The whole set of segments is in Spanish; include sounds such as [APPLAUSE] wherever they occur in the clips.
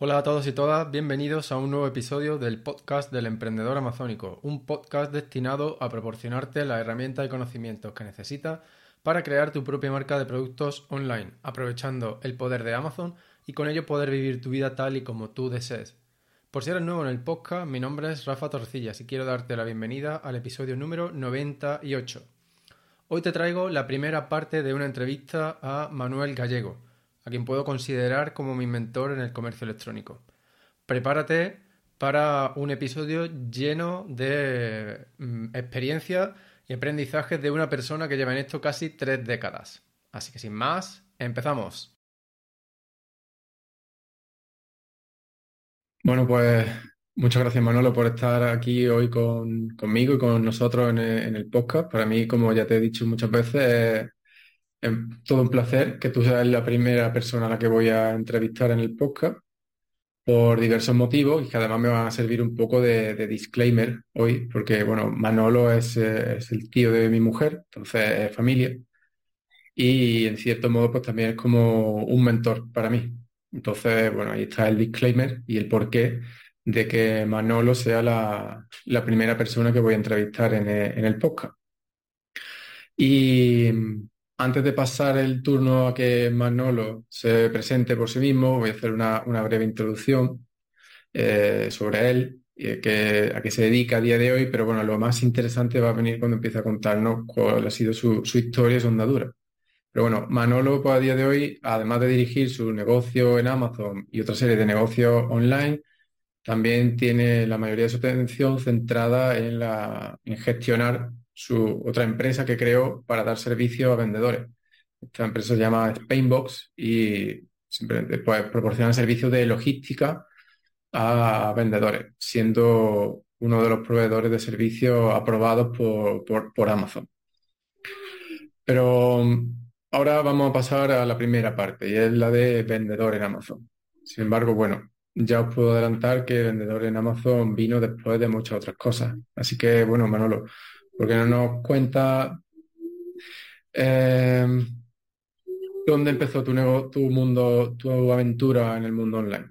Hola a todos y todas, bienvenidos a un nuevo episodio del podcast del emprendedor amazónico, un podcast destinado a proporcionarte las herramientas y conocimientos que necesitas para crear tu propia marca de productos online, aprovechando el poder de Amazon y con ello poder vivir tu vida tal y como tú desees. Por si eres nuevo en el podcast, mi nombre es Rafa Torcillas y quiero darte la bienvenida al episodio número 98. Hoy te traigo la primera parte de una entrevista a Manuel Gallego a quien puedo considerar como mi mentor en el comercio electrónico. Prepárate para un episodio lleno de mm, experiencia y aprendizajes de una persona que lleva en esto casi tres décadas. Así que sin más, empezamos. Bueno, pues muchas gracias Manolo por estar aquí hoy conmigo y con nosotros en el, en el, podcast. Para mí, como ya te he dicho muchas veces, es todo un placer que tú seas la primera persona a la que voy a entrevistar en el podcast por diversos motivos y que además me van a servir un poco de, disclaimer hoy, porque bueno, Manolo es, es, el tío de mi mujer, entonces es familia, y en cierto modo pues también es como un mentor para mí. Entonces, bueno, ahí está el disclaimer y el porqué de que Manolo sea la, la primera persona que voy a entrevistar en el, en el podcast. Y antes de pasar el turno a que Manolo se presente por sí mismo, voy a hacer una, breve introducción eh, sobre él y a qué, se dedica a día de hoy, pero bueno, lo más interesante va a venir cuando empiece a contarnos cuál ha sido su, historia y su andadura. Pero bueno, Manolo pues, a día de hoy, además de dirigir su negocio en Amazon y otra serie de negocios online, también tiene la mayoría de su atención centrada en, la, en gestionar su otra empresa que creó para dar servicio a vendedores. Esta empresa se llama Spainbox y simplemente pues, proporciona servicios de logística a vendedores, siendo uno de los proveedores de servicios aprobados por, por, Amazon. Pero ahora vamos a pasar a la primera parte y es la de vendedor en Amazon. Sin embargo, bueno, ya os puedo adelantar que vendedor en Amazon vino después de muchas otras cosas. Así que, bueno, Manolo, porque no nos cuenta eh, dónde empezó tu, tu mundo, tu aventura en el mundo online.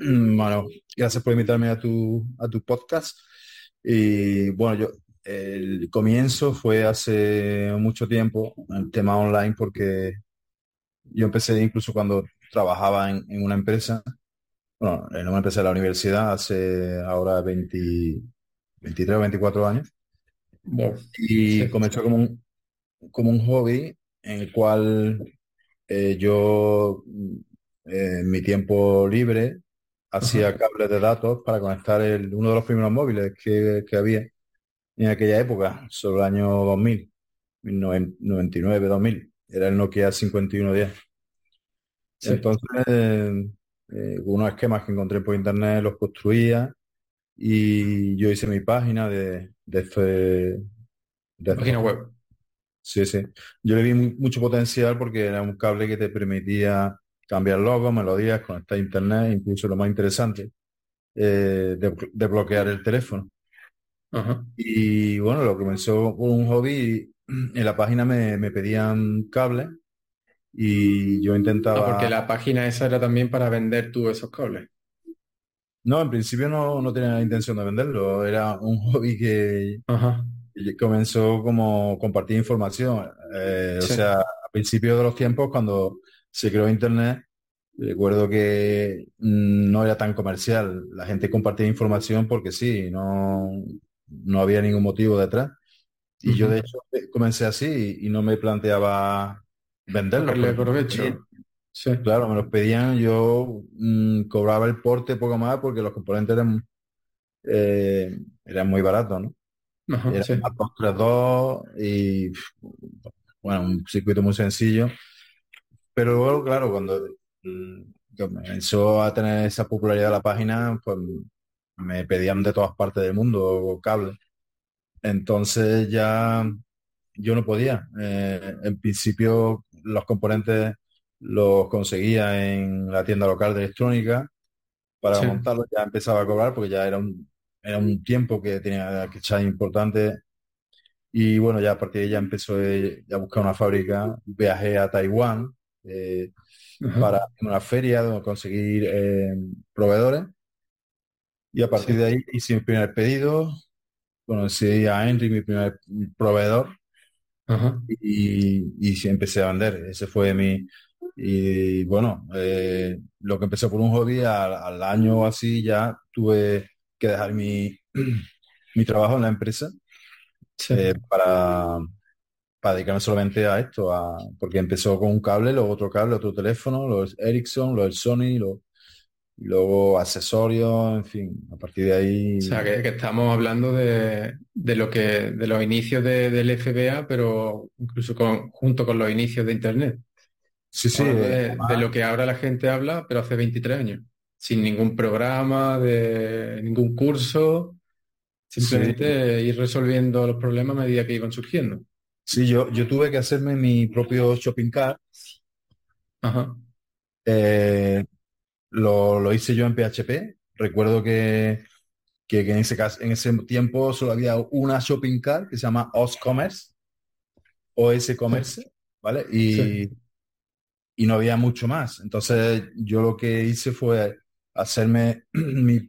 Mm, bueno, gracias por invitarme a tu, a tu podcast. Y bueno, yo el comienzo fue hace mucho tiempo, el tema online, porque yo empecé incluso cuando trabajaba en, una empresa, bueno, en una empresa de la universidad hace ahora 20, 23 o 24 años. Y comenzó como un, como un hobby en el cual eh, yo eh, en mi tiempo libre hacía cables de datos para conectar el, uno de los primeros móviles que, había en aquella época, sobre el año 2000, 99-2000. Era el Nokia 5110. Entonces, eh, unos esquemas que encontré por internet los construía y yo hice mi página de, de este... De página web. Sí, sí. Yo le vi mucho potencial porque era un cable que te permitía cambiar logos, melodías, conectar a internet, incluso lo más interesante, eh, de, bloquear el teléfono. Y bueno, lo comenzó con un hobby. En la página me, me pedían cables y yo intentaba. Ah, porque la página esa era también para vender tú esos cables. No, en principio no, no tenía la intención de venderlo, era un [LAUGHS] hobby que comenzó como compartir información. Eh, o sea, a principios de los tiempos, cuando se creó Internet, recuerdo que mm, no era tan comercial. La gente compartía información porque sí, no, no había ningún motivo detrás. Y yo de hecho comencé así y, no me planteaba venderlo. Le aprovecho. Sí. Claro, me los pedían, yo mm, cobraba el porte poco más porque los componentes eran, eh, eran muy baratos, ¿no? Ajá, sí. 2 y bueno, un circuito muy sencillo. Pero luego, claro, cuando mm, comenzó a tener esa popularidad la página, pues me pedían de todas partes del mundo cable. Entonces ya yo no podía. Eh, en principio los componentes los conseguía en la tienda local de electrónica. Para montarlo ya empezaba a cobrar porque ya era un, era un tiempo que tenía que echar importante. Y bueno, ya a partir de ya empezó a buscar una fábrica. Viajé a Taiwán, eh, para una feria, conseguir eh, proveedores. Y a partir de ahí hice mi primer pedido, conocí a Henry, mi primer proveedor, y, y empecé a vender. Ese fue mi... Y bueno, eh, lo que empezó por un hobby, al, año o así ya tuve que dejar mi, [CLEARS THROAT] mi trabajo en la empresa eh, para, para dedicarme solamente a esto, a, porque empezó con un cable, luego otro cable, otro teléfono, los Ericsson, los Sony, los luego accesorios, en fin, a partir de ahí. O sea, que, estamos hablando de, lo que, de los inicios del FBA, pero incluso junto con los inicios de Internet. Sí, sí. De, lo que ahora la gente habla, pero hace 23 años. Sin ningún programa, de ningún curso, simplemente ir resolviendo los problemas a medida que iban surgiendo. Sí, yo, yo tuve que hacerme mi propio shopping cart. Ajá. Eh, lo, hice yo en PHP. Recuerdo que, en, ese caso, en ese tiempo solo había una shopping cart que se llama OS Commerce, OS Commerce, ¿vale? Y, y no había mucho más. Entonces yo lo que hice fue hacerme [CLEARS THROAT] mi,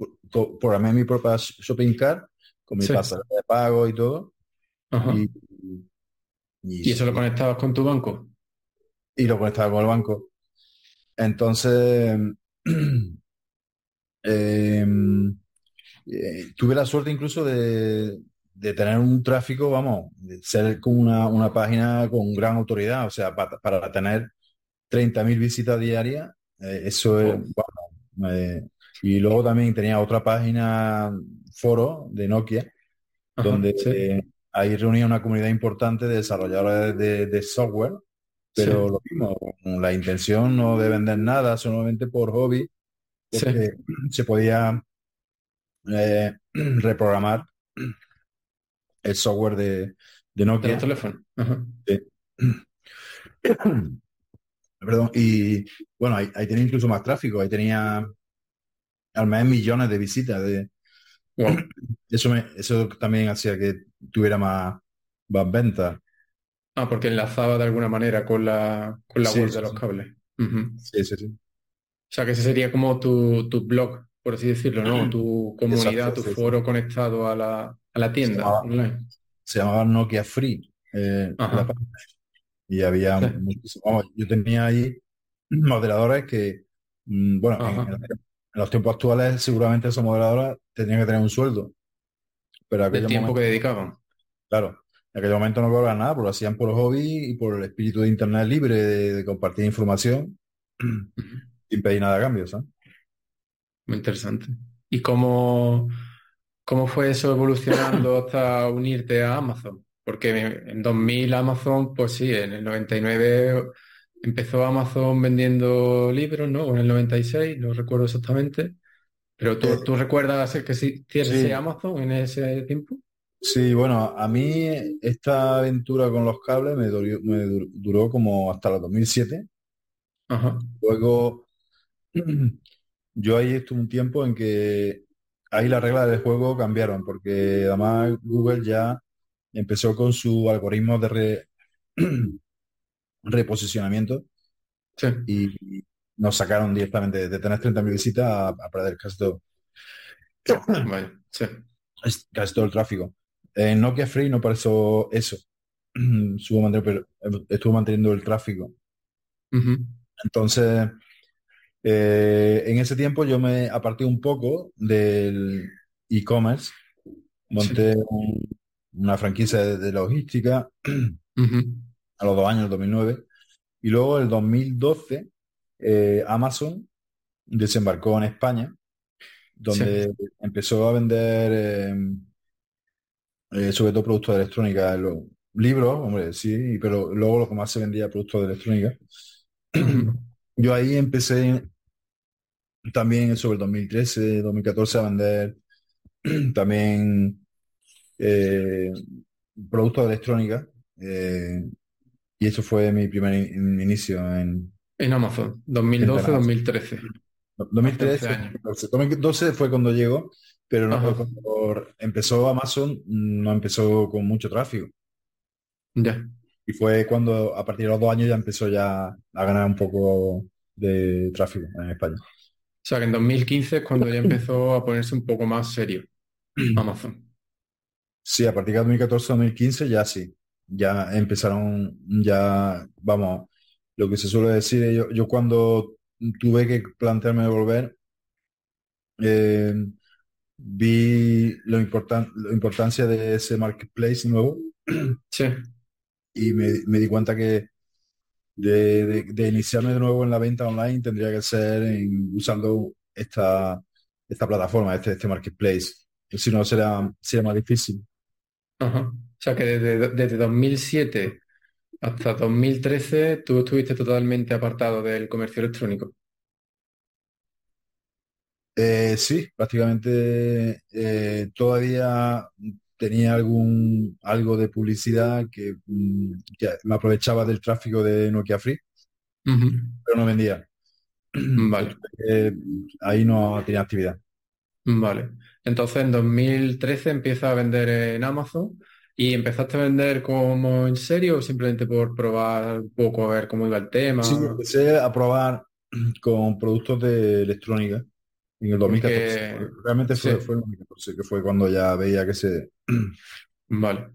programé mi propia shopping cart con mi sí. de pago y todo. Y, eso lo conectabas con tu banco? Y lo conectaba con el banco. Entonces, [CLEARS THROAT] Em, eh, tuve la suerte incluso de, tener un tráfico, vamos, de ser como una, página con gran autoridad, o sea, para, tener 30.000 visitas diarias, eh, eso es, bueno, y luego también tenía otra página, foro de Nokia, donde ahí reunía una comunidad importante de desarrolladores de, software, pero lo mismo, la intención no de vender nada, solamente por hobby, [CLEARS THROAT] se podía eh, [CLEARS THROAT] reprogramar el software de, de Nokia. el teléfono. [CLEARS THROAT] Perdón, y bueno, ahí, tenía incluso más tráfico, ahí tenía al menos millones de visitas. De, [CLEARS THROAT] eso, me, eso también hacía que tuviera más, más ventas. Ah, porque enlazaba de alguna manera con la, con la web de los cables. Sí, sí, sí. O sea, que ese sería como tu, blog, por así decirlo, ¿no? Tu [CLEARS THROAT] comunidad, tu foro conectado a la, tienda se online. Se llamaba Nokia Free. Eh, y había muchísimo. yo tenía ahí [CLEARS THROAT] moderadores que, mm, bueno, en, los tiempos actuales seguramente esos moderadores tendrían que tener un sueldo. Pero el tiempo que dedicaban. Claro, en aquel momento no cobraban nada, porque lo hacían por hobby y por el espíritu de Internet libre, de compartir información [CLEARS THROAT] sin pedir nada a cambio, ¿sabes? Muy interesante. ¿Y cómo, cómo fue eso evolucionando hasta unirte a Amazon? Porque en 2000 Amazon, pues sí, en el 99 empezó Amazon vendiendo libros, ¿no? O en el 96, no recuerdo exactamente. Pero tú, ¿tú recuerdas que sí, tienes Amazon en ese tiempo? Sí, bueno, a mí esta aventura con los cables me, me duró como hasta el 2007. Ajá. Luego [CLEARS THROAT] yo ahí estuve un tiempo en que ahí las reglas del juego cambiaron, porque además Google ya empezó con su algoritmo de [CLEARS THROAT] reposicionamiento y nos sacaron directamente de tener 30.000 visitas a, perder casi todo. Casi todo el tráfico. En Nokia Free no pareció eso. [CLEARS THROAT] estuvo manteniendo el tráfico. Entonces, eh, en ese tiempo yo me aparté un poco del e-commerce, monté una franquicia de, logística [CLEARS THROAT] a los dos años, el 2009, y luego el 2012 eh, Amazon desembarcó en España, donde empezó a vender eh, sobre todo productos de electrónica, los libros, hombre, sí, pero luego lo que más se vendía productos de electrónica. [CLEARS THROAT] Yo ahí empecé también sobre el 2013, 2014 a vender [CLEARS THROAT] también eh, productos de electrónica. Eh, y eso fue mi primer inicio en... En Amazon, 2012-2013. 2013, 2012 fue cuando llegó, pero no cuando empezó Amazon, no empezó con mucho tráfico. Ya. Y fue cuando a partir de los dos años ya empezó ya a ganar un poco de tráfico en España. O sea que en 2015 es cuando ya empezó a ponerse un poco más serio [CLEARS THROAT] Amazon. Sí, a partir de 2014-2015 ya sí. Ya empezaron, ya, vamos, lo que se suele decir, yo, yo cuando tuve que plantearme de volver, eh, vi lo, importan la importancia de ese marketplace nuevo. [CLEARS THROAT] Sí. Y me, di cuenta que de, iniciarme de nuevo en la venta online tendría que ser usando esta, esta plataforma, este, este marketplace. Si no, será, sería más difícil. Ajá. O sea que desde, desde 2007 hasta 2013 tú estuviste totalmente apartado del comercio electrónico. Eh, sí, prácticamente eh, todavía tenía algún algo de publicidad que, mm, me aprovechaba del tráfico de Nokia Free, pero no vendía. [CLEARS THROAT] Vale. Eh, ahí no tenía actividad. Vale. Entonces en 2013 empieza a vender en Amazon y empezaste a vender como en serio o simplemente por probar un poco a ver cómo iba el tema. Sí, empecé a probar [CLEARS THROAT] con productos de electrónica en el 2014. Realmente fue, el 2014, que fue cuando ya veía que se... [CLEARS THROAT] Vale.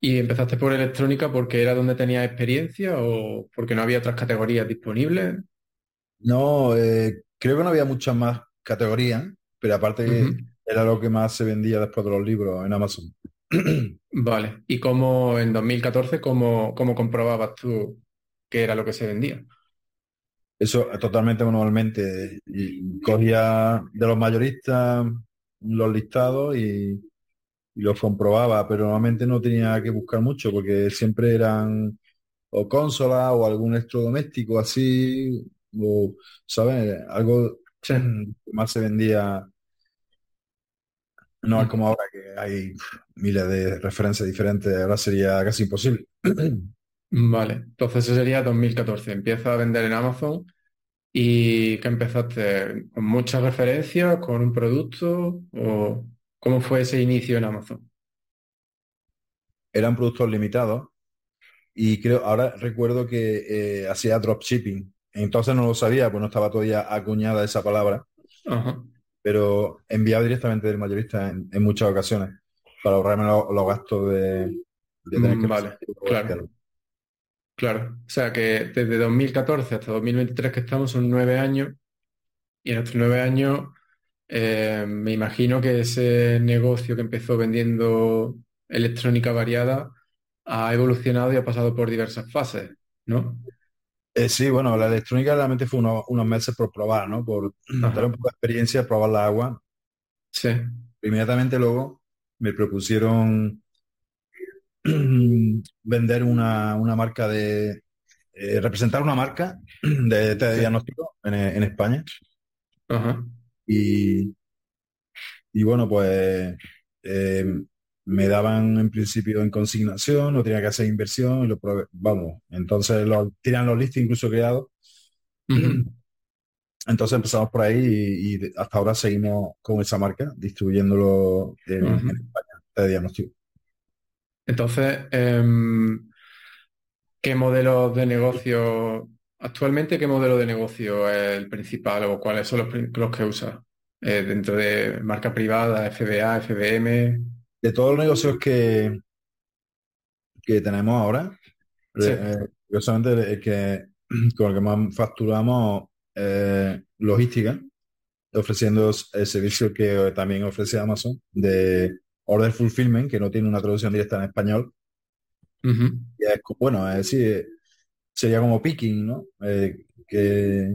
¿Y empezaste por electrónica porque era donde tenías experiencia o porque no había otras categorías disponibles? No, eh, creo que no había muchas más categorías, pero aparte era lo que más se vendía después de los libros en Amazon. [CLEARS THROAT] Vale. ¿Y cómo en 2014, cómo, cómo comprobabas tú qué era lo que se vendía? Eso totalmente manualmente. cogía de los mayoristas los listados y, los comprobaba, pero normalmente no tenía que buscar mucho porque siempre eran o consolas o algún electrodoméstico así, o, ¿sabes? Algo que más se vendía. No es como ahora que hay miles de referencias diferentes, ahora sería casi imposible. [CLEARS THROAT] Vale, entonces eso sería 2014. Empieza a vender en Amazon y que empezaste con muchas referencias, con un producto o cómo fue ese inicio en Amazon. Eran productos limitados y creo, ahora recuerdo que eh, hacía dropshipping. Entonces no lo sabía, pues no estaba todavía acuñada esa palabra. Pero enviaba directamente del mayorista en, muchas ocasiones para ahorrarme los, gastos de, tener mm, que... Vale, claro. Claro, o sea que desde 2014 hasta 2023 que estamos son nueve años y en estos nueve años eh, me imagino que ese negocio que empezó vendiendo electrónica variada ha evolucionado y ha pasado por diversas fases, ¿no? Eh, sí, bueno, la electrónica realmente fue unos meses por probar, ¿no? Por dar un poco de experiencia, probar la agua. Sí. Inmediatamente luego me propusieron [CLEARS THROAT] vender una, marca de, eh, representar una marca [CLEARS THROAT] de, diagnóstico en, España. Y, y bueno, pues eh, me daban en principio en consignación, no tenía que hacer inversión, y lo vamos, entonces lo, tiran los listos incluso creados. [CLEARS THROAT] Entonces empezamos por ahí y, hasta ahora seguimos con esa marca, distribuyéndolo en, en España de diagnóstico. Entonces, em, ¿qué modelo de negocio, actualmente qué modelo de negocio es el principal o cuáles son los, que usa eh, dentro de marca privada, FBA, FBM? De todos los negocios que, que tenemos ahora, sí. Eh, el que [CLEARS THROAT] con el que más facturamos eh, logística, ofreciendo el servicio que también ofrece Amazon de Order Fulfillment, que no tiene una traducción directa en español. y es, bueno, es decir, sería como picking, ¿no? Eh, que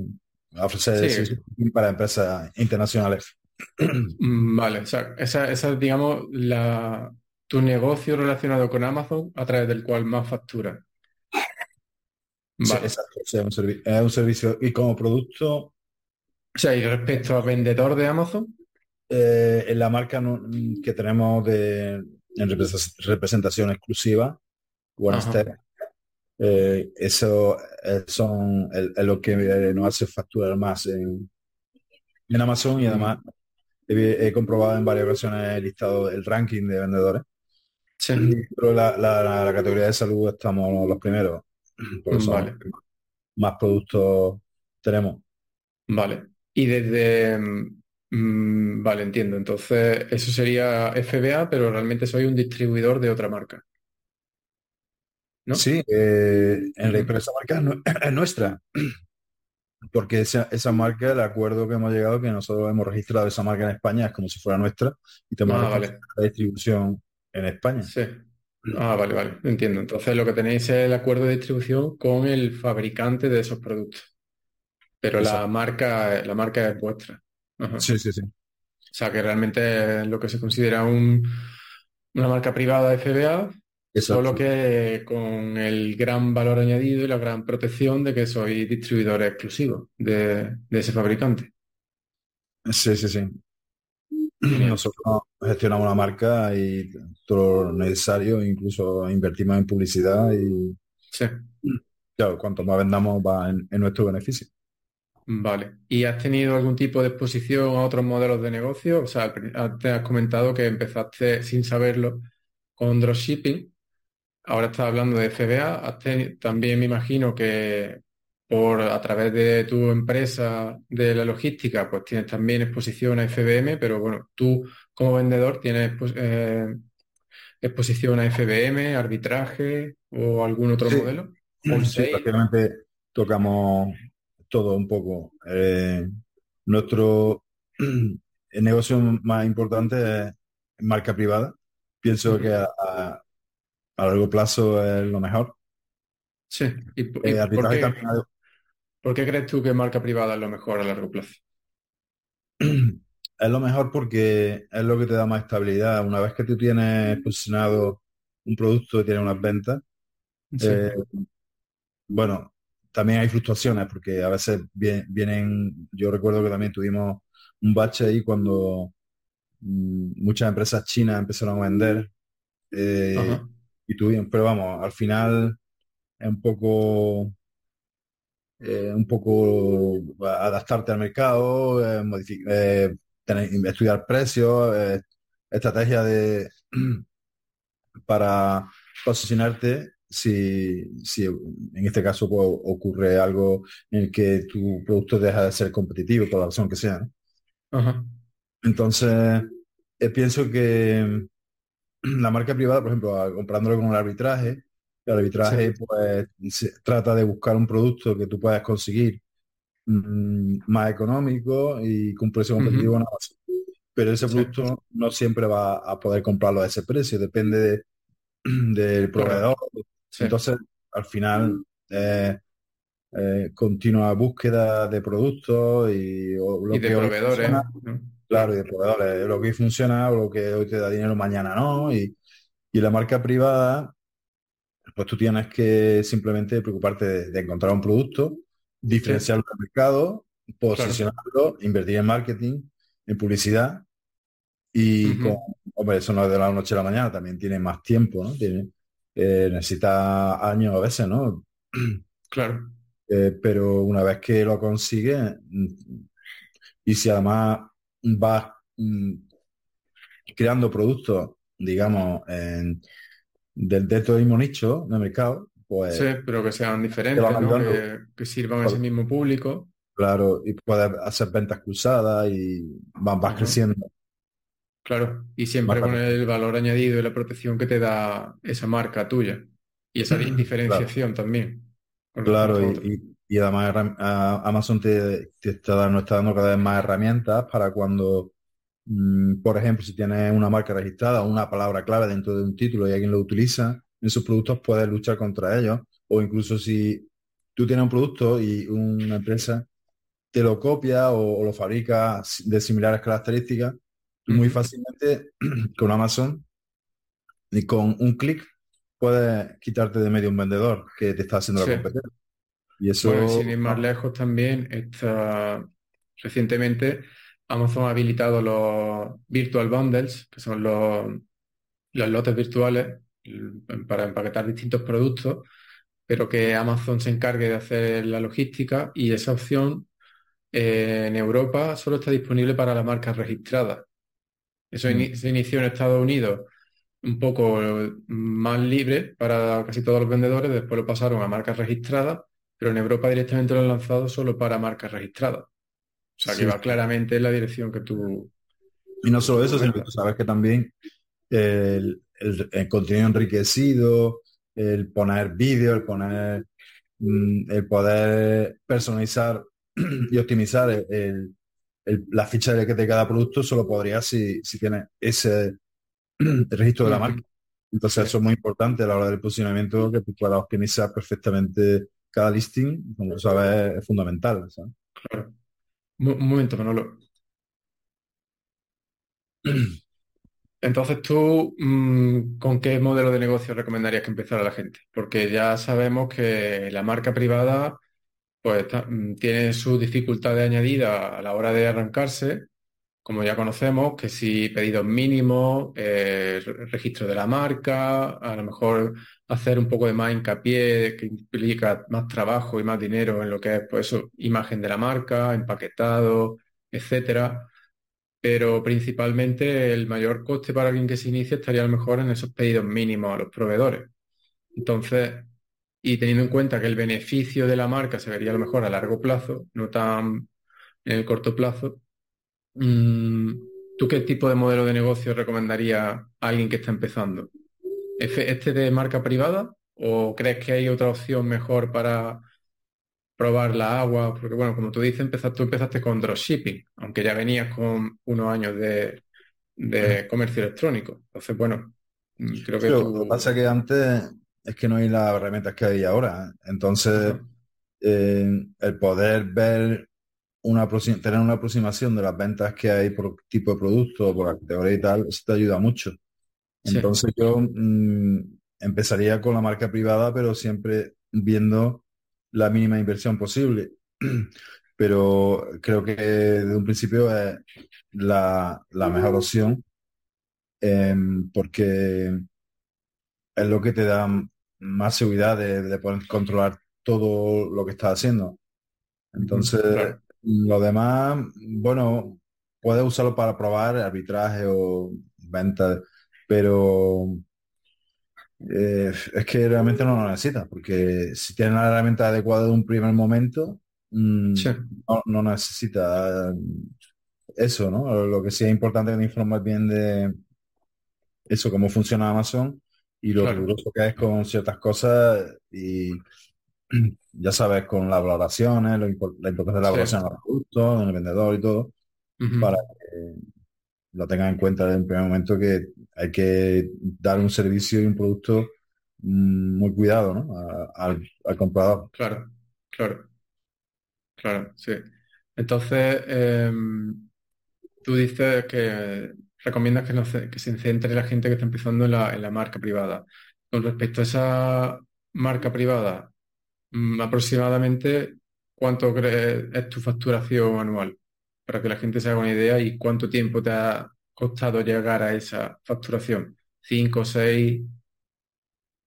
ofrece para empresas internacionales. Mm, vale, o sea, esa, es, digamos, la, tu negocio relacionado con Amazon a través del cual más factura. Vale. exacto, es, un es un servicio y como producto. O sea, y respecto al vendedor de Amazon. Eh, en la marca que tenemos de, en representación exclusiva, One eh, eso eh, son es lo que nos hace facturar más en, Amazon y además he, comprobado en varias ocasiones el listado, el ranking de vendedores Sí. Pero la, la, la, categoría de salud estamos los primeros. Por eso Vale. más productos tenemos. Vale. Y desde... mm, vale, entiendo. Entonces, eso sería FBA, pero realmente soy un distribuidor de otra marca. ¿No? Sí, eh, en la, Ujú. pero esa marca es [CLEARS THROAT] nuestra, porque esa, esa marca, el acuerdo que hemos llegado, que nosotros hemos registrado esa marca en España, es como si fuera nuestra, y tenemos Ah, la vale. de distribución en España. Sí. Ah, vale, vale. Entiendo. Entonces, lo que tenéis es el acuerdo de distribución con el fabricante de esos productos. Pero la marca, la marca es vuestra. Ajá. Sí, sí, sí. O sea, que realmente es lo que se considera un, una marca privada FBA, solo Exacto. que con el gran valor añadido y la gran protección de que sois distribuidores exclusivos de, de ese fabricante. Sí, sí, sí. Nosotros gestionamos la marca y todo lo necesario, incluso invertimos en publicidad y, Sí, claro, cuanto más vendamos va en, en nuestro beneficio. vale. ¿Y has tenido algún tipo de exposición a otros modelos de negocio? O sea, antes has comentado que empezaste sin saberlo con dropshipping. Ahora estás hablando de FBA. Has teni- también me imagino que por a través de tu empresa de la logística, pues tienes también exposición a FBM, pero bueno, tú como vendedor tienes pues, eh, exposición a FBM, arbitraje o algún otro Sí, modelo. sí, Wholesale. prácticamente tocamos todo un poco. Eh, nuestro el [CLEARS THROAT] negocio más importante es marca privada. Pienso que a- a largo plazo es lo mejor. Sí. ¿Y, Eh, por qué, también por qué crees tú que marca privada es lo mejor a largo plazo? es lo mejor porque es lo que te da más estabilidad. Una vez que tú tienes posicionado un producto y tienes unas ventas, Sí. eh, bueno, también hay fluctuaciones porque a veces vie- vienen, yo recuerdo que también tuvimos un bache ahí cuando mm, muchas empresas chinas empezaron a vender eh. Y tuvimos, pero vamos, al final es un poco, eh, un poco adaptarte al mercado, eh, eh, tener- estudiar precios, eh, estrategia de [CLEARS THROAT] para posicionarte si, si en este caso pues, ocurre algo en el que tu producto deja de ser competitivo por la razón que sea. ¿no? Ajá. Entonces, eh, pienso que [CLEARS THROAT] la marca privada, por ejemplo, comparándolo con el arbitraje, el arbitraje Sí. pues se trata de buscar un producto que tú puedas conseguir mm, más económico y con un precio competitivo. Pero ese Sí. producto no siempre va a poder comprarlo a ese precio, depende de- [CLEARS THROAT] del proveedor. Sí. Entonces, al final, eh, eh, continua búsqueda de productos y o lo Y de proveedores. Claro, y de proveedores, lo que hoy funciona lo que hoy te da dinero, mañana no. Y, y la marca privada, pues tú tienes que simplemente preocuparte de, de encontrar un producto, diferenciarlo del mercado, posicionarlo, invertir en marketing, en publicidad. Y con, hombre, eso no es de la noche a la mañana, también tiene más tiempo, ¿no? Tiene, eh, necesita años a veces, ¿no? Claro. Eh, pero una vez que lo consigue, mm, y si además vas mm, creando productos, digamos, en- del dentro del mismo nicho de mercado, pues Sí, pero que sean te diferentes, Que, que sirvan a ese mismo público. claro, y puedes hacer ventas cruzadas y vas, vas creciendo Claro. Y siempre con el valor añadido y la protección que te da esa marca tuya. Y esa Claro, diferenciación también claro, y- y además Amazon te, te está dando, está dando cada vez más herramientas para cuando, mm, por ejemplo, si tienes una marca registrada o una palabra clave dentro de un título y alguien lo utiliza, en sus productos puedes luchar contra ellos. O incluso si tú tienes un producto y una empresa te lo copia o, o lo fabrica de similares características, muy fácilmente [CLEARS THROAT] con Amazon y con un clic puedes quitarte de medio un vendedor que te está haciendo la competencia. Y Bueno, eso, sin ir más lejos también, está, recientemente Amazon ha habilitado los Virtual Bundles, que son los, los lotes virtuales l- para empaquetar distintos productos, pero que Amazon se encargue de hacer la logística y esa opción eh, en Europa solo está disponible para las marcas registradas. Eso Mm. se inició en Estados Unidos un poco más libre para casi todos los vendedores, después lo pasaron a marcas registradas, pero en Europa directamente lo han lanzado solo para marcas registradas. O sea, que va claramente en la dirección que tú... Y no solo eso, sino que tú sabes que también el, contenido enriquecido, el poner vídeo, el poner, mm, el poder personalizar [CLEARS THROAT] y optimizar el, la ficha de, de cada producto, solo podría si, si tiene ese [CLEARS THROAT] registro de la marca. Entonces eso es muy importante a la hora del posicionamiento, que tú puedas optimizar perfectamente cada listing, como sabes, es fundamental. Claro. Un, momento, Manolo. Entonces tú, mm, ¿con qué modelo de negocio recomendarías que empezara la gente? Porque ya sabemos que la marca privada pues mm, tiene su dificultad de añadida a la hora de arrancarse como ya conocemos, que si pedidos mínimos, eh, registro de la marca, a lo mejor hacer un poco de más hincapié, que implica más trabajo y más dinero en lo que es, pues imagen de la marca, empaquetado, etcétera. Pero principalmente el mayor coste para alguien que se inicie estaría a lo mejor en esos pedidos mínimos a los proveedores. Entonces, y teniendo en cuenta que el beneficio de la marca se vería a lo mejor a largo plazo, no tan en el corto plazo, ¿Tú qué tipo de modelo de negocio recomendaría a alguien que está empezando? ¿Este de marca privada o crees que hay otra opción mejor para probar la agua? Porque bueno, como tú dices, empezaste, tú empezaste con dropshipping, aunque ya venías con unos años de, comercio electrónico. Entonces, bueno, mm, creo que... Lo que pasa es que antes es que no hay las herramientas que hay ahora. Entonces, eh, el poder ver una tener una aproximación de las ventas que hay por tipo de producto, por categoría y tal, eso te ayuda mucho. Entonces yo mm, empezaría con la marca privada, pero siempre viendo la mínima inversión posible. [CLEARS THROAT] pero creo que desde un principio es la, mejor opción em, porque es lo que te da más seguridad de, poder controlar todo lo que estás haciendo. Entonces, lo demás, bueno, puedes usarlo para probar arbitraje o venta, pero eh, es que realmente no lo necesitas, porque si tienes la herramienta adecuada de un primer momento, mm, no, necesitas eso, ¿no? Lo que sí es importante es que te informes bien de eso, cómo funciona Amazon y lo riguroso que es con ciertas cosas y ya sabes, con las valoraciones, la importancia de la valoración en los productos, en el vendedor y todo, para que lo tengan en cuenta en el primer momento que hay que dar un servicio y un producto mm, muy cuidado ¿no? al, comprador. Claro, claro, claro, sí. Entonces, em, tú dices que recomiendas que, no se, que se centre la gente que está empezando en la, en la marca privada. Con respecto a esa marca privada, Mm, aproximadamente cuánto crees es tu facturación anual, para que la gente se haga una idea y cuánto tiempo te ha costado llegar a esa facturación. ¿Cinco, seis?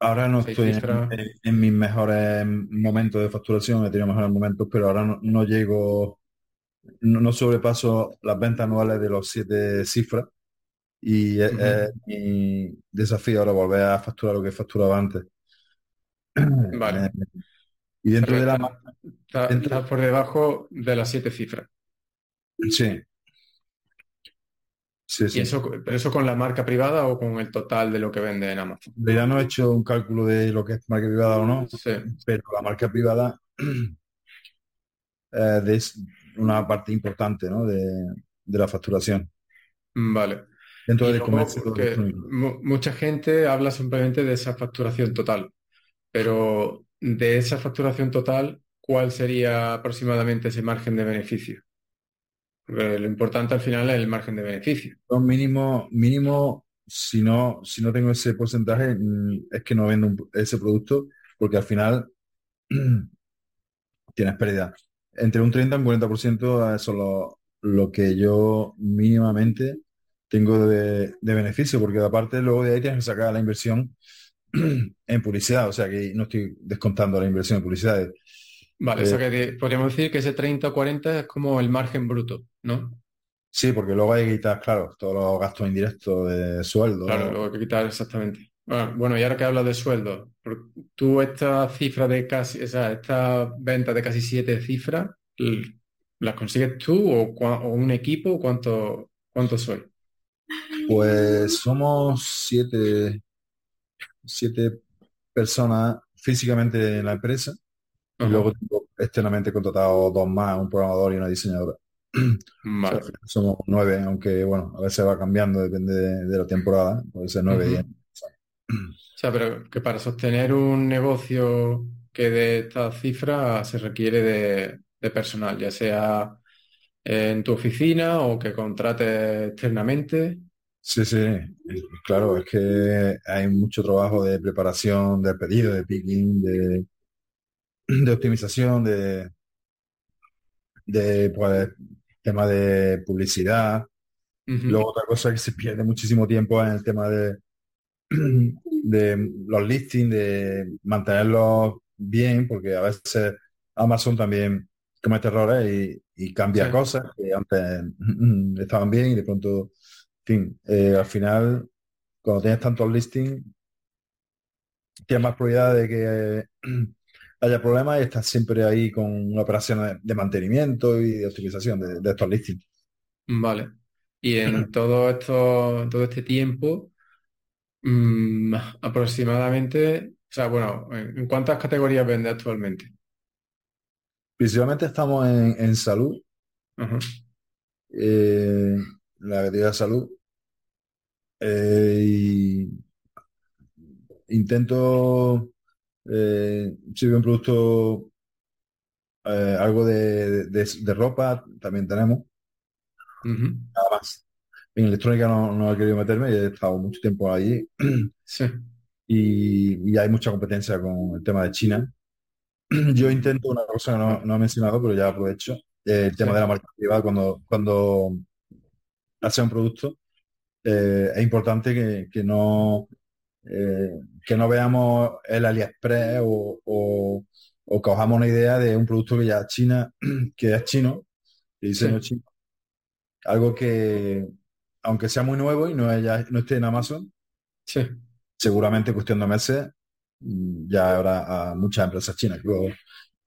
Ahora no estoy en, mis mejores momentos de facturación, he tenido mejores momentos, pero ahora no, llego, no, sobrepaso las ventas anuales de los siete cifras y es, mi desafío ahora volver a facturar lo que facturaba antes. [CLEARS THROAT] Vale. Eh, y dentro de la... Está, por debajo de las siete cifras. Sí. Sí, sí. ¿Y eso, pero eso con la marca privada o con el total de lo que vende en Amazon? Ya no he hecho un cálculo de lo que es marca privada o no, sí. pero la marca privada [CLEARS THROAT] eh, es una parte importante ¿no? de, la facturación. Vale. Dentro del comercio. Mucha gente habla simplemente de esa facturación total, pero de esa facturación total, ¿cuál sería aproximadamente ese margen de beneficio? Lo importante al final es el margen de beneficio. mínimo, mínimo, si no, si no tengo ese porcentaje, mm, es que no vendo ese producto, porque al final [CLEARS THROAT] tienes pérdida. Entre un 30 y un 40% es lo, lo que yo mínimamente tengo de, de beneficio, porque aparte luego de ahí tienes que sacar la inversión [CLEARS THROAT] en publicidad, o sea que no estoy descontando la inversión en publicidad. Vale, o sea eh, que podríamos decir que ese 30 o 40 es como el margen bruto, ¿no? Sí, porque luego hay que quitar, claro, todos los gastos indirectos de sueldo. Claro, luego hay que quitar exactamente. Ah, bueno, y ahora que hablas de sueldo, tú esta cifra de casi, o sea, esta venta de casi siete cifras, ¿las consigues tú o, un equipo? ¿Cuánto, cuánto soy? Pues somos siete, siete personas físicamente en la empresa y luego tengo externamente contratado dos más, un programador y una diseñadora. [CLEARS THROAT] somos nueve, aunque bueno, a veces va cambiando, depende de, la temporada, puede ser nueve, diez. [CLEARS THROAT] O sea, pero que para sostener un negocio que de esta cifra se requiere de, personal, ya sea en tu oficina o que contrates externamente. Sí, sí, claro, es que hay mucho trabajo de preparación del pedido, de picking, de, de optimización, de, de pues, tema de publicidad. Luego otra cosa que se pierde muchísimo tiempo en el tema de, de los listings, de mantenerlos bien, porque a veces Amazon también comete errores y, cambia cosas que antes estaban bien y de pronto, fin, eh, al final, cuando tienes tantos listings, tienes más probabilidad de que [CLEARS THROAT] haya problemas y estás siempre ahí con una operación de, mantenimiento y de optimización de, estos listings. Vale. Y en [CLEARS THROAT] todo esto, todo este tiempo, Mm, aproximadamente, o sea, bueno, ¿en cuántas categorías vende actualmente? Principalmente estamos en, salud, eh, la categoría de salud. Eh, y intento, eh, si un producto, eh, algo de, ropa, también tenemos. Nada más. En electrónica no, no he querido meterme, he estado mucho tiempo allí. [CLEARS THROAT] Sí. Y, hay mucha competencia con el tema de China. [CLEARS THROAT] Yo intento una cosa que no, no he mencionado, pero ya aprovecho, el tema de la marca privada. Cuando, cuando hace un producto, eh, es importante que, no eh, que no veamos el AliExpress o, o, o cojamos una idea de un producto que ya es China, [CLEARS THROAT] que es chino, de diseño chino. Algo que, aunque sea muy nuevo y no, no esté en Amazon, sí. seguramente cuestión de meses mm, ya habrá muchas empresas chinas que lo,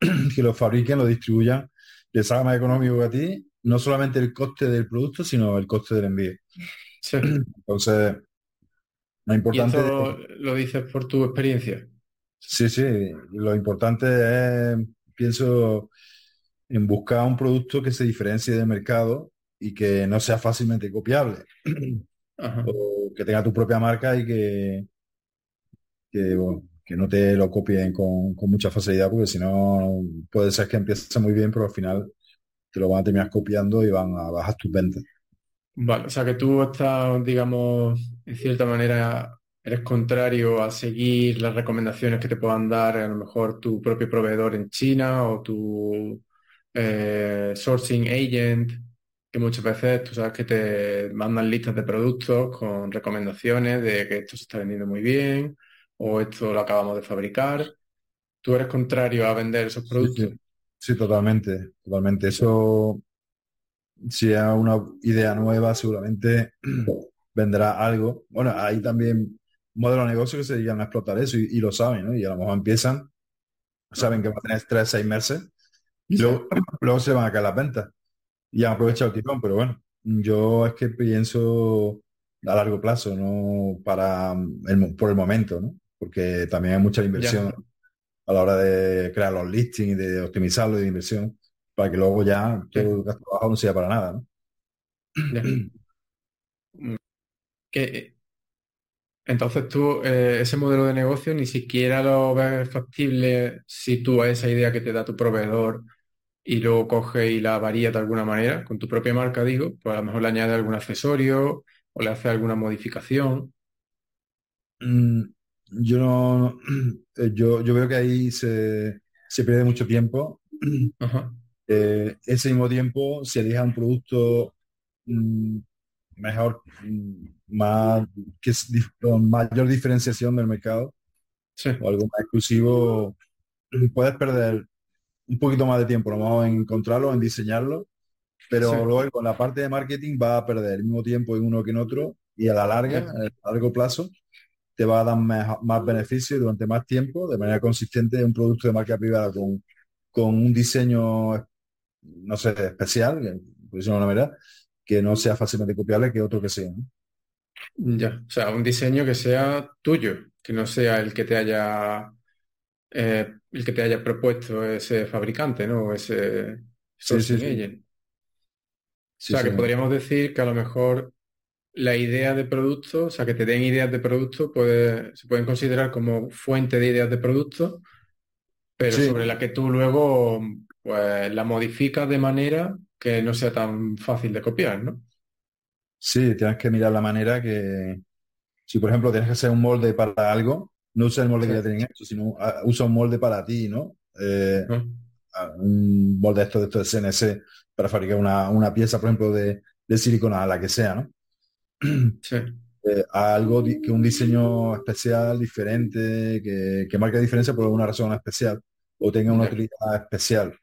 [CLEARS THROAT] que lo fabriquen, lo distribuyan, les salga más económico que a ti, no solamente el coste del producto, sino el coste del envío. Sí. Entonces, lo importante... ¿Y esto lo dices por tu experiencia? Sí, sí, lo importante es, pienso, en buscar un producto que se diferencie del mercado y que no sea fácilmente copiable. O que tenga tu propia marca y que, que, no te lo copien con, mucha facilidad, porque si no puede ser que empiece muy bien, pero al final te lo van a terminar copiando y van a bajar tus ventas. Vale, o sea que tú estás, digamos, en cierta manera, eres contrario a seguir las recomendaciones que te puedan dar a lo mejor tu propio proveedor en China o tu eh, sourcing agent que muchas veces tú sabes que te mandan listas de productos con recomendaciones de que esto se está vendiendo muy bien o esto lo acabamos de fabricar. ¿Tú eres contrario a vender esos productos? Sí, totalmente, totalmente. Eso, si es una idea nueva, seguramente [CLEARS THROAT] vendrá algo. Bueno, hay también modelos de negocio que se dedican a explotar eso y, lo saben, ¿no? Y a lo mejor empiezan, saben que van a tener tres, seis meses y luego, [CLEARS THROAT] luego se van a caer las ventas y han aprovechado el tirón, pero bueno, yo es que pienso a largo plazo, no para el, por el momento, ¿no? Porque también hay mucha inversión a la hora de crear los listings y de optimizarlo de inversión para que luego ya todo gasto trabajo no sea para nada, ¿no? [CLEARS THROAT] Que, entonces tú, eh, ese modelo de negocio ni siquiera lo ves factible si tú a esa idea que te da tu proveedor y luego coge y la varía de alguna manera, con tu propia marca, digo, pues a lo mejor le añade algún accesorio o le hace alguna modificación. Mm, yo no, [CLEARS THROAT] eh, yo, yo veo que ahí se, pierde mucho tiempo. [CLEARS THROAT] Eh, ese mismo tiempo se elija un producto mm, mejor, mm, más, que es, con mayor diferenciación del mercado o algo más exclusivo, puedes perder un poquito más de tiempo, vamos a encontrarlo, en diseñarlo pero luego con la parte de marketing va a perder el mismo tiempo en uno que en otro y a la larga, a largo plazo, te va a dar más, más beneficio durante más tiempo, de manera consistente, un producto de marca privada con, con un diseño, no sé, especial, de una manera, que no sea fácilmente copiable que otro que sea. Ya, o sea, un diseño que sea tuyo, que no sea el que te haya eh, el que te haya propuesto ese fabricante, ¿no? ese sí, sí, o sea, que podríamos decir que a lo mejor la idea de producto, o sea, que te den ideas de producto, puede, se pueden considerar como fuente de ideas de producto, pero sobre la que tú luego pues, la modificas de manera que no sea tan fácil de copiar, ¿no? Sí, tienes que mirar la manera que, si por ejemplo tienes que hacer un molde para algo, no usa el molde que ya tienen hecho, sino ah, usa un molde para ti, ¿no? Eh, ah, un molde de esto, de esto de CNC para fabricar una, pieza, por ejemplo, de, de silicona, la que sea, ¿no? [CLEARS THROAT] Sí. Eh, algo que un diseño especial, diferente, que, que marque diferencia por alguna razón especial o tenga una utilidad especial.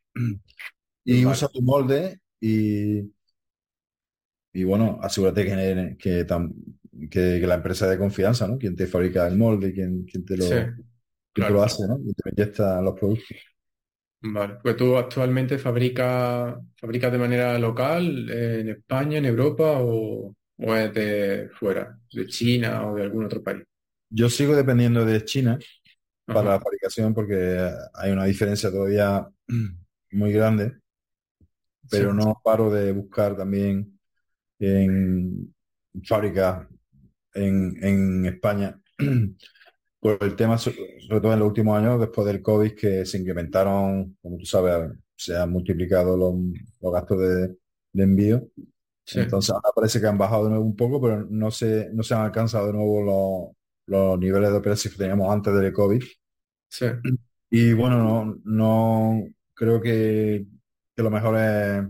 Y usa tu molde y, y bueno, asegúrate que, que, que, la empresa de confianza, ¿no? Quien te fabrica el molde, quien, quien te lo, lo hace, ¿no? Y te inyecta los productos. Vale, pues tú actualmente fabricas fabrica de manera local en España, en Europa o, o es de fuera, de China o de algún otro país. Yo sigo dependiendo de China para la fabricación porque hay una diferencia todavía [CLEARS THROAT] muy grande pero no paro de buscar también en fábricas en, en España [CLEARS THROAT] por el tema, sobre todo en los últimos años, después del COVID, que se incrementaron, como tú sabes, se han multiplicado los, los gastos de, envío. Entonces ahora parece que han bajado de nuevo un poco, pero no se, no se han alcanzado de nuevo los, los niveles de precios que teníamos antes del COVID. Sí. Y bueno, no, no creo que lo mejor es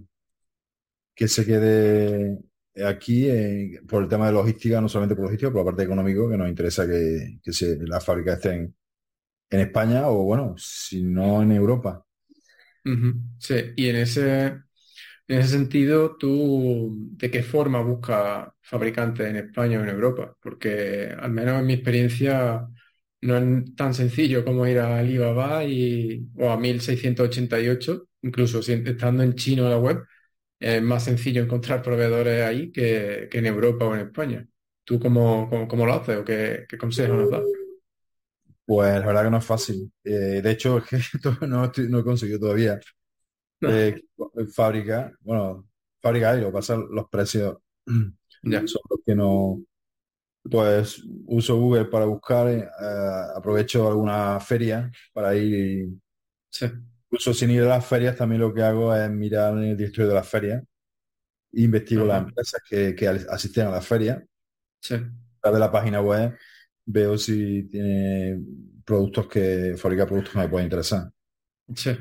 que se quede aquí eh, por el tema de logística, no solamente por logística, por la parte económica, que nos interesa que, que se, las estén en España o, bueno, si no en Europa. Sí, y en ese, en ese sentido, ¿tú de qué forma buscas fabricantes en España o en Europa? Porque al menos en mi experiencia no es tan sencillo como ir a Alibaba y, o a 1688 incluso estando en chino la web, es más sencillo encontrar proveedores ahí que, en Europa o en España. ¿Tú cómo, cómo, lo haces o qué, qué consejos nos das? Pues la verdad que no es fácil. Eh, de hecho, [LAUGHS] no, no he conseguido todavía eh, fábrica, bueno, fábrica y lo pasa los precios ya. son los que no. Pues uso Google para buscar, eh, aprovecho alguna feria para ir sí. Incluso sin ir a las ferias, también lo que hago es mirar en el directorio de las ferias. E investigo las empresas que, asisten a las ferias. Sí. A de la página web veo si tiene productos que fabrica productos que me pueden interesar. Sí.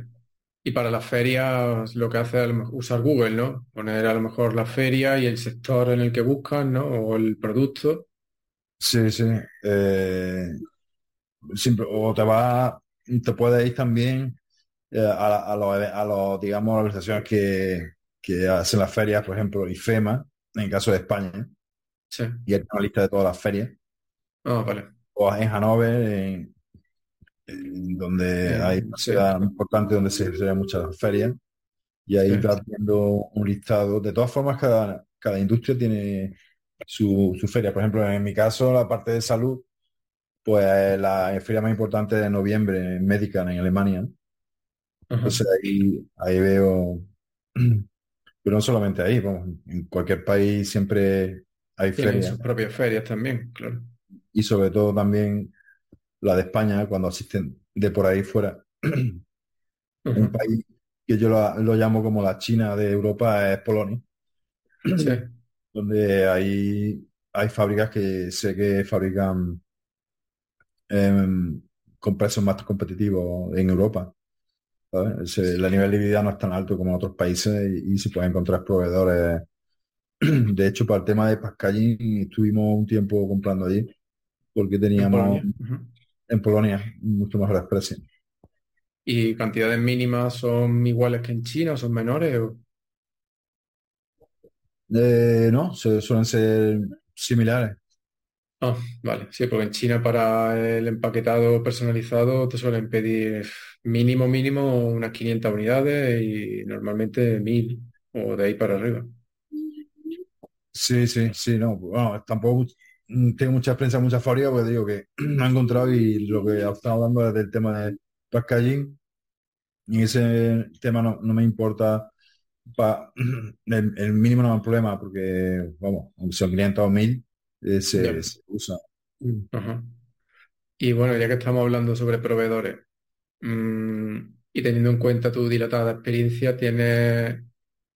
Y para las ferias lo que hace es usar Google, ¿no? Poner a lo mejor la feria y el sector en el que buscan, ¿no? O el producto. Sí, sí. Eh, o te va, te puedes ir también eh, a, a los, digamos, organizaciones que, que hacen las ferias, por ejemplo, IFEMA, en el caso de España, sí. y hay una lista de todas las ferias. Ah, vale. O en Hanover, donde hay una ciudad importante donde se hacen muchas ferias, y ahí va viendo un listado. De todas formas, cada, cada industria tiene su, su feria. Por ejemplo, en mi caso, la parte de salud, pues la feria más importante de noviembre en en Alemania. Entonces ahí, ahí veo, [CLEARS THROAT] pero no solamente ahí, en cualquier país siempre hay ferias. sus propias ferias también, claro. Y sobre todo también la de España, cuando asisten de por ahí fuera. [CLEARS THROAT] Un país que yo lo, llamo como la China de Europa es Polonia. [CLEARS THROAT] Donde hay, hay fábricas que sé que fabrican em, con precios más competitivos en Europa el nivel de vida no es tan alto como en otros países y, se pueden encontrar proveedores. [CLEARS THROAT] De hecho, para el tema de packaging estuvimos un tiempo comprando allí porque teníamos en Polonia, mucho mejores precios. ¿Y cantidades mínimas son iguales que en China o son menores? Eh, no, suelen ser similares. Ah, vale, sí, porque en China para el empaquetado personalizado te suelen pedir mínimo, mínimo unas 500 unidades y normalmente 1000 o de ahí para arriba. Sí, sí, sí, no, bueno, tampoco tengo mucha experiencia, mucha fábrica, porque digo que [CLEARS THROAT] me he encontrado y lo que estado hablando es del tema de packaging y ese tema no, me importa, pa, [CLEARS THROAT] el, mínimo no es un problema porque, vamos, son 500 o 1000 eh, se, usa. Y bueno, ya que estamos hablando sobre proveedores mm, y teniendo en cuenta tu dilatada experiencia, ¿tienes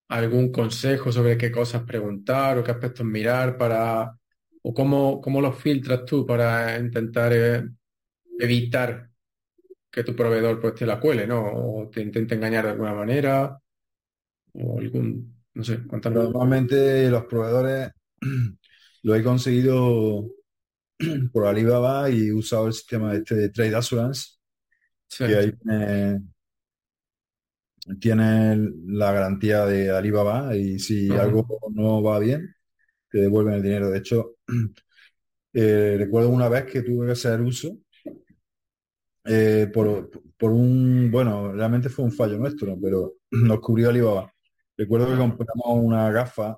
algún consejo sobre qué cosas preguntar o qué aspectos mirar para, o cómo, cómo los filtras tú para intentar eh, evitar que tu proveedor pues te la cuele, ¿no? O te intente engañar de alguna manera, o algún, no sé, cuéntanos. Normalmente los proveedores [CLEARS THROAT] lo he conseguido [CLEARS THROAT] por Alibaba y he usado el sistema este de Trade Assurance, que ahí tiene, la garantía de Alibaba y si algo no va bien, te devuelven el dinero. De hecho, [CLEARS THROAT] eh, recuerdo una vez que tuve que hacer uso eh, por, un, bueno, realmente fue un fallo nuestro, pero nos cubrió Alibaba. Recuerdo que compramos una gafa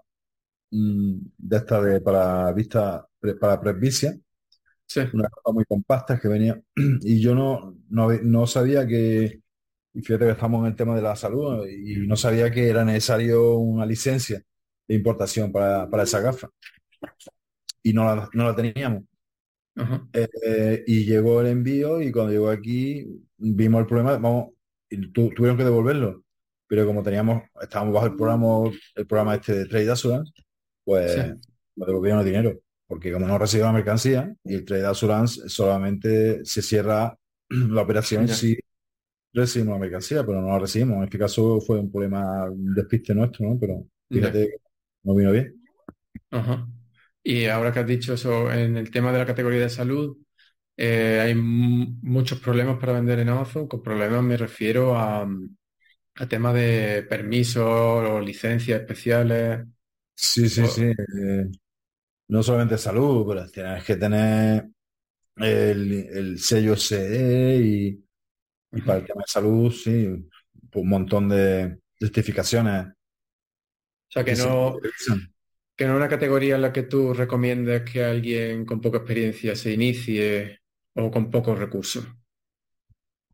mm, de esta de para vista, para presbicia, una gafa muy compacta que venía, [CLEARS THROAT] y yo no, no, sabía que, y fíjate que estamos en el tema de la salud, y no sabía que era necesario una licencia de importación para, esa gafa. Y no la, no la teníamos. Eh, y llegó el envío y cuando llegó aquí vimos el problema, vamos, y tuvieron que devolverlo. Pero como teníamos, estábamos bajo el programa, el programa este de Trade Assurance, pues nos devolvieron el dinero. Porque como no recibió la mercancía y el Trade Assurance solamente se cierra [CLEARS THROAT] la operación si recibimos la mercancía, pero no la recibimos. En este caso fue un problema, un despiste nuestro, ¿no? Pero fíjate, no vino bien. Ajá. Y ahora que has dicho eso, en el tema de la categoría de salud, eh, hay muchos problemas para vender en Amazon. Con problemas me refiero a, a temas de permisos o licencias especiales. Sí, sí, sí. Eh, no solamente salud, pero tienes que tener el, sello CE y, para el tema de salud, sí, un montón de justificaciones. O sea que no, que no una categoría en la que tú recomiendes que alguien con poca experiencia se inicie o con pocos recursos.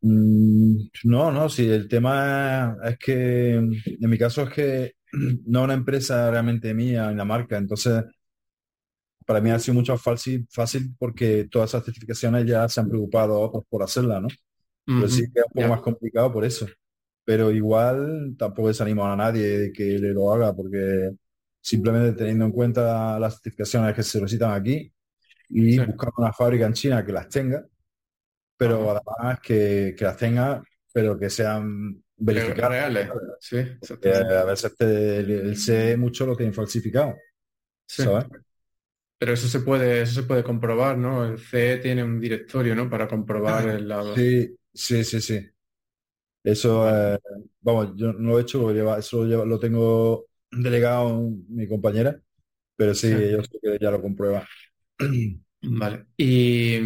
Mm, no, no, sí, el tema es que en mi caso es que [CLEARS THROAT] no una empresa realmente mía en la marca, entonces para mí ha sido mucho fácil, fácil porque todas esas certificaciones ya se han preocupado otros por hacerla, ¿no? Pero sí que es un poco más complicado por eso. Pero igual tampoco desanimo a nadie de que le lo haga porque simplemente teniendo en cuenta las certificaciones que se necesitan aquí y buscar una fábrica en China que las tenga, pero además que, las tenga, pero que sean verificadas. Reales, sí. a veces el, CE mucho lo tienen falsificado. Pero eso se puede, eso se puede comprobar, ¿no? El CE tiene un directorio, ¿no? Para comprobar el lado. Sí, sí, sí, sí. Eso, eh, vamos, yo no lo he hecho, lo lleva, eso lo, lo tengo delegado mi compañera, pero sí, yo sé que ya lo comprueba. [CLEARS THROAT] Vale. Y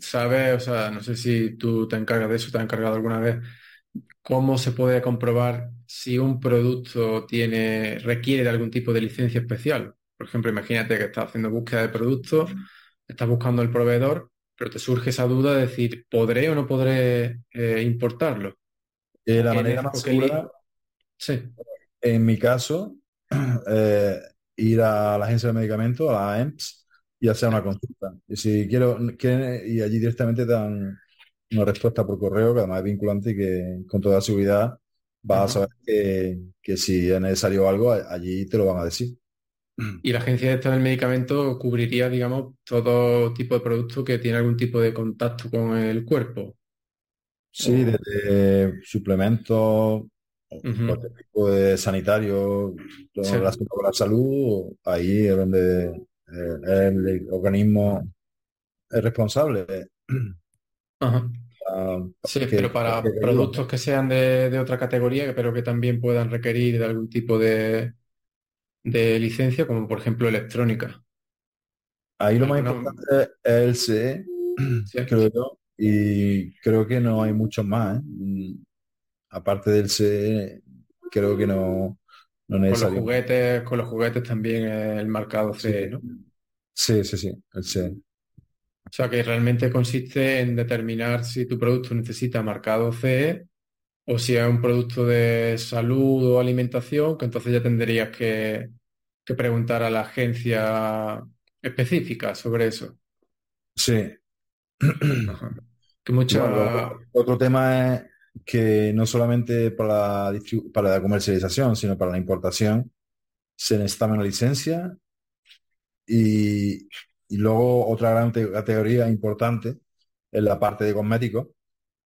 sabes, o sea, no sé si tú te encargas de eso, te has encargado alguna vez, cómo se puede comprobar si un producto tiene, requiere de algún tipo de licencia especial. Por ejemplo, imagínate que estás haciendo búsqueda de productos, estás buscando el proveedor, pero te surge esa duda de decir, ¿podré o no podré eh, importarlo? Eh, la manera más segura, sí. En mi caso, [CLEARS THROAT] eh, ir a la agencia de medicamentos, a la EMPS, y hacer una consulta. Y si quiero, y allí directamente te dan una respuesta por correo, que además es vinculante y que con toda seguridad vas a saber que, si es necesario algo, allí te lo van a decir. Y la agencia de del medicamento cubriría, digamos, todo tipo de producto que tiene algún tipo de contacto con el cuerpo. Sí, desde suplementos, cualquier tipo de sanitario, todo relacionado con la salud, ahí es donde eh, el organismo es responsable. Ah, sí, pero para productos que sean de, otra categoría, pero que también puedan requerir de algún tipo de, de licencia, como por ejemplo electrónica. Ahí lo más importante es el CE, creo yo, y creo que no hay mucho más. ¿eh? Mm, aparte del CE, creo que no, no Con los juguetes, con los juguetes también el marcado CE, ¿no? Sí, sí, sí, el. O sea que realmente consiste en determinar si tu producto necesita marcado CE o si es un producto de salud o alimentación, que entonces ya tendrías que, preguntar a la agencia específica sobre eso. Sí. [CLEARS THROAT] otro tema es que no solamente para la, para la comercialización, sino para la importación, se necesita una licencia y, y luego otra gran categoría importante es la parte de cosméticos,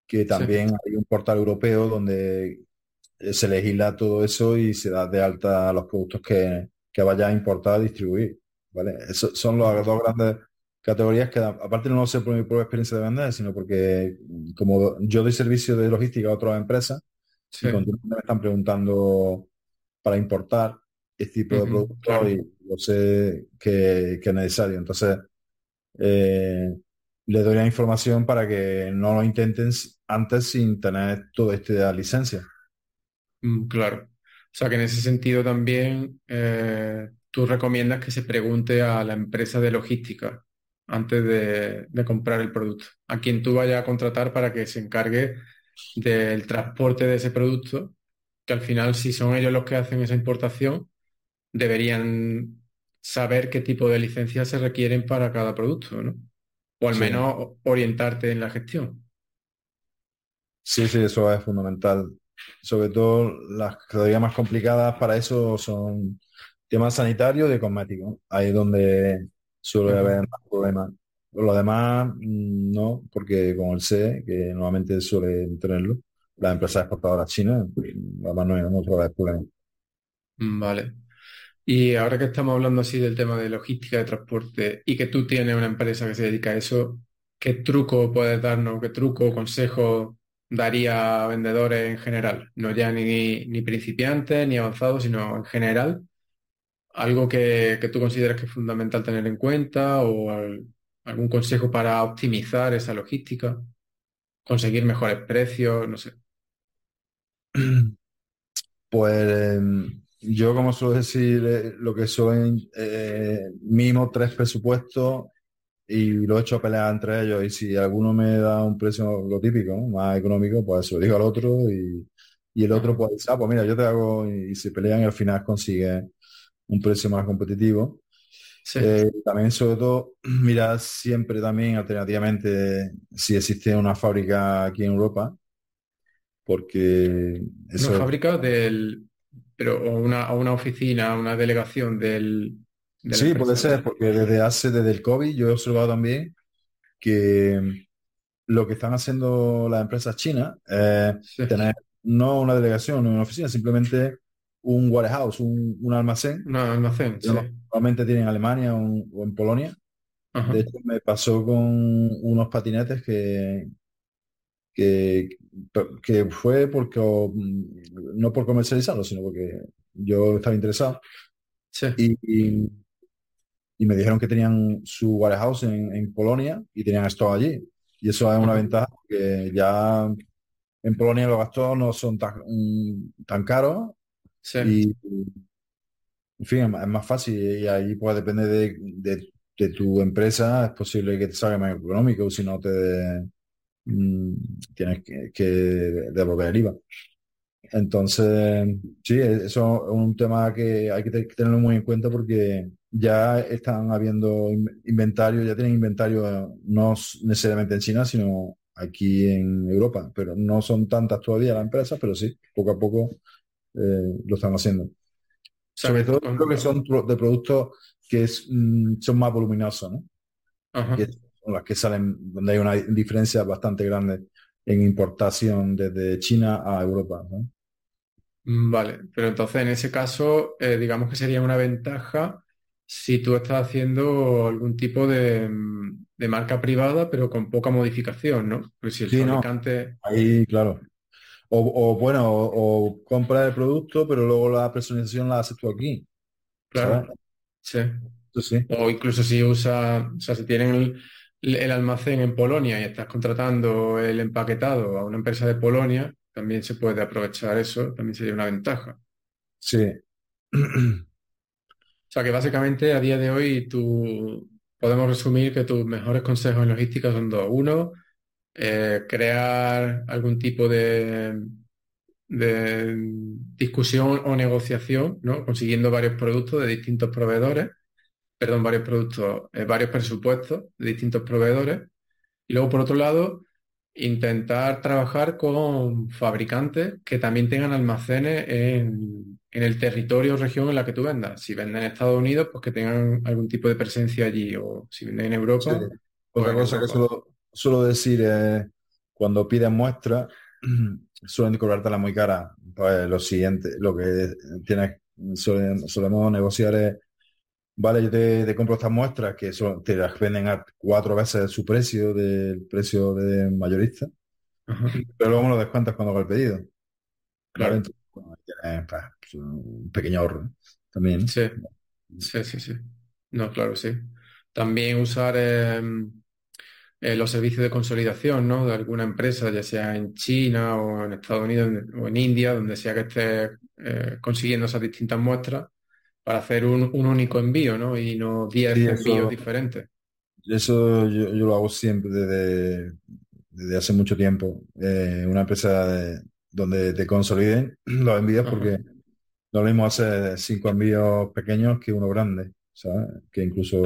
que también hay un portal europeo donde se legisla todo eso y se da de alta los productos que, que vaya a importar a distribuir. ¿vale? Eso son las dos grandes categorías que, aparte no lo sé por mi propia experiencia de vender, sino porque como yo doy servicio de logística a otras empresas, y continuamente me están preguntando para importar este tipo de productos y yo sé que, que, es necesario. Entonces, eh, le doy la información para que no lo intenten antes sin tener toda esta licencia. Mm, claro. O sea que en ese sentido también eh, tú recomiendas que se pregunte a la empresa de logística antes de, comprar el producto, a quien tú vayas a contratar para que se encargue del transporte de ese producto, que al final si son ellos los que hacen esa importación, deberían saber qué tipo de licencias se requieren para cada producto, ¿no? O al menos orientarte en la gestión. Sí, sí, eso es fundamental. Sobre todo las categorías más complicadas para eso son temas sanitarios y de cosméticos. Ahí es donde suele haber más problemas. Lo demás, mm, no, porque con el C, que normalmente suele tenerlo, las empresas exportadoras chinas, además no hay, no problema. Vale. Y ahora que estamos hablando así del tema de logística de transporte y que tú tienes una empresa que se dedica a eso, ¿qué truco puedes darnos, qué truco o consejo daría a vendedores en general? No ya ni, ni principiantes ni avanzados, sino en general. Algo que, tú consideras que es fundamental tener en cuenta o algún consejo para optimizar esa logística, conseguir mejores precios, no sé. [CLEARS THROAT] Pues em, yo, como suelo decir, eh, lo que soy eh, mínimo tres presupuestos y lo he hecho a pelear entre ellos. Y si alguno me da un precio, lo típico, más económico, pues se lo digo al otro y, el otro pues ah, pues mira, yo te hago y, se pelean y al final consigue un precio más competitivo. Eh, también, sobre todo, [CLEARS THROAT] mirar siempre también alternativamente si existe una fábrica aquí en Europa, porque... Eso... Una fábrica del, pero una, una oficina, una delegación del... sí, puede ser, porque desde hace, desde el COVID, yo he observado también que lo que están haciendo las empresas chinas es tener no una delegación, no una oficina, simplemente un warehouse, un, un almacén. Un almacén, sí. Normalmente tienen en Alemania o, en Polonia. De hecho, me pasó con unos patinetes que, que, que fue porque, no por comercializarlo, sino porque yo estaba interesado. Y, y, me dijeron que tenían su warehouse en, en Polonia y tenían esto allí. Y eso es una ventaja porque ya en Polonia los gastos no son tan, tan caros. Y, en fin, es más fácil y ahí pues depende de, de, tu empresa, es posible que te salga más económico, si no te, Mm, tienes que, devolver el IVA. Entonces, sí, eso es un tema que hay que tenerlo muy en cuenta porque ya están habiendo inventario, ya tienen inventario no necesariamente en China, sino aquí en Europa, pero no son tantas todavía las empresas, pero sí, poco a poco eh, lo están haciendo. Sobre todo creo que son de productos que mm, son más voluminosos, ¿no? las que salen, donde hay una diferencia bastante grande en importación desde China a Europa. Mm, vale, pero entonces en ese caso, eh, digamos que sería una ventaja si tú estás haciendo algún tipo de, mm, marca privada, pero con poca modificación, ¿no? Si el fabricante. Ahí, claro. O, bueno, o, compra el producto, pero luego la personalización la haces tú aquí. Claro. Sí. O incluso si usa, o sea, si tienen el, almacén en Polonia y estás contratando el empaquetado a una empresa de Polonia, también se puede aprovechar eso, también sería una ventaja. Sí. O sea que básicamente a día de hoy tú podemos resumir que tus mejores consejos en logística son dos. Uno, eh, crear algún tipo de, de discusión o negociación, ¿no? Consiguiendo varios productos de distintos proveedores, perdón, varios productos, eh, varios presupuestos de distintos proveedores. Y luego, por otro lado, intentar trabajar con fabricantes que también tengan almacenes en, el territorio o región en la que tú vendas. Si venden en Estados Unidos, pues que tengan algún tipo de presencia allí. O si venden en Europa. Pues Otra cosa que suelo, decir es cuando piden muestras, [CLEARS THROAT] suelen cobrártela muy cara. Pues lo siguiente, lo que tienes, solemos negociar es Vale, yo te, compro estas muestras que son, te las venden a cuatro veces su precio del precio de mayorista, pero luego me lo descuentas cuando hago el pedido. Claro. Pues, un pequeño ahorro también. Sí, sí, sí, sí. No, claro, sí. También usar em, eh, los servicios de consolidación, ¿no? De alguna empresa, ya sea en China o en Estados Unidos o en India, donde sea que esté eh, consiguiendo esas distintas muestras para hacer un, único envío, ¿no? Y no 10 envíos diferentes. Eso yo, lo hago siempre desde, desde hace mucho tiempo. Eh, una empresa donde te consoliden [CLEARS THROAT] los envíos porque lo mismo hacer cinco envíos pequeños que uno grande, ¿sabes? Que incluso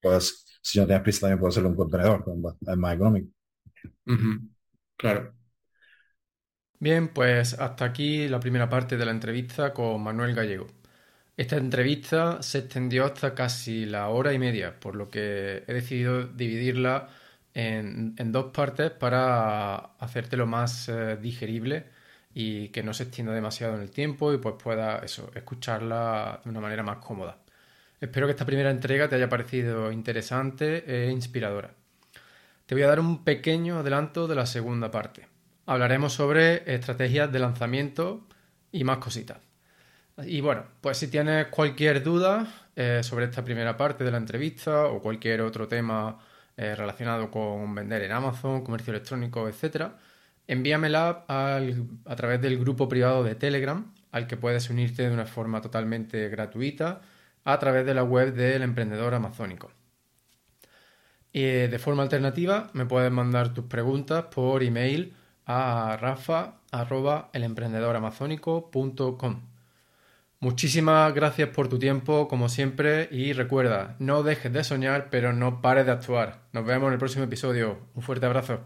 pues, si no tienes prisa también puedes hacerlo un contenedor, es más económico. Claro. Bien, pues hasta aquí la primera parte de la entrevista con Manuel Gallego. Esta entrevista se extendió hasta casi la hora y media, por lo que he decidido dividirla en, dos partes para hacértelo más eh, digerible y que no se extienda demasiado en el tiempo y pues pueda eso, escucharla de una manera más cómoda. Espero que esta primera entrega te haya parecido interesante e inspiradora. Te voy a dar un pequeño adelanto de la segunda parte. Hablaremos sobre estrategias de lanzamiento y más cositas. Y bueno, pues si tienes cualquier duda eh, sobre esta primera parte de la entrevista o cualquier otro tema eh, relacionado con vender en Amazon, comercio electrónico, etcétera, envíamela a través del grupo privado de Telegram, al que puedes unirte de una forma totalmente gratuita a través de la web del emprendedor amazónico. Y de forma alternativa, me puedes mandar tus preguntas por email a rafa.elemprendedoramazónico.com. Muchísimas gracias por tu tiempo, como siempre, y recuerda, no dejes de soñar, pero no pares de actuar. Nos vemos en el próximo episodio. Un fuerte abrazo.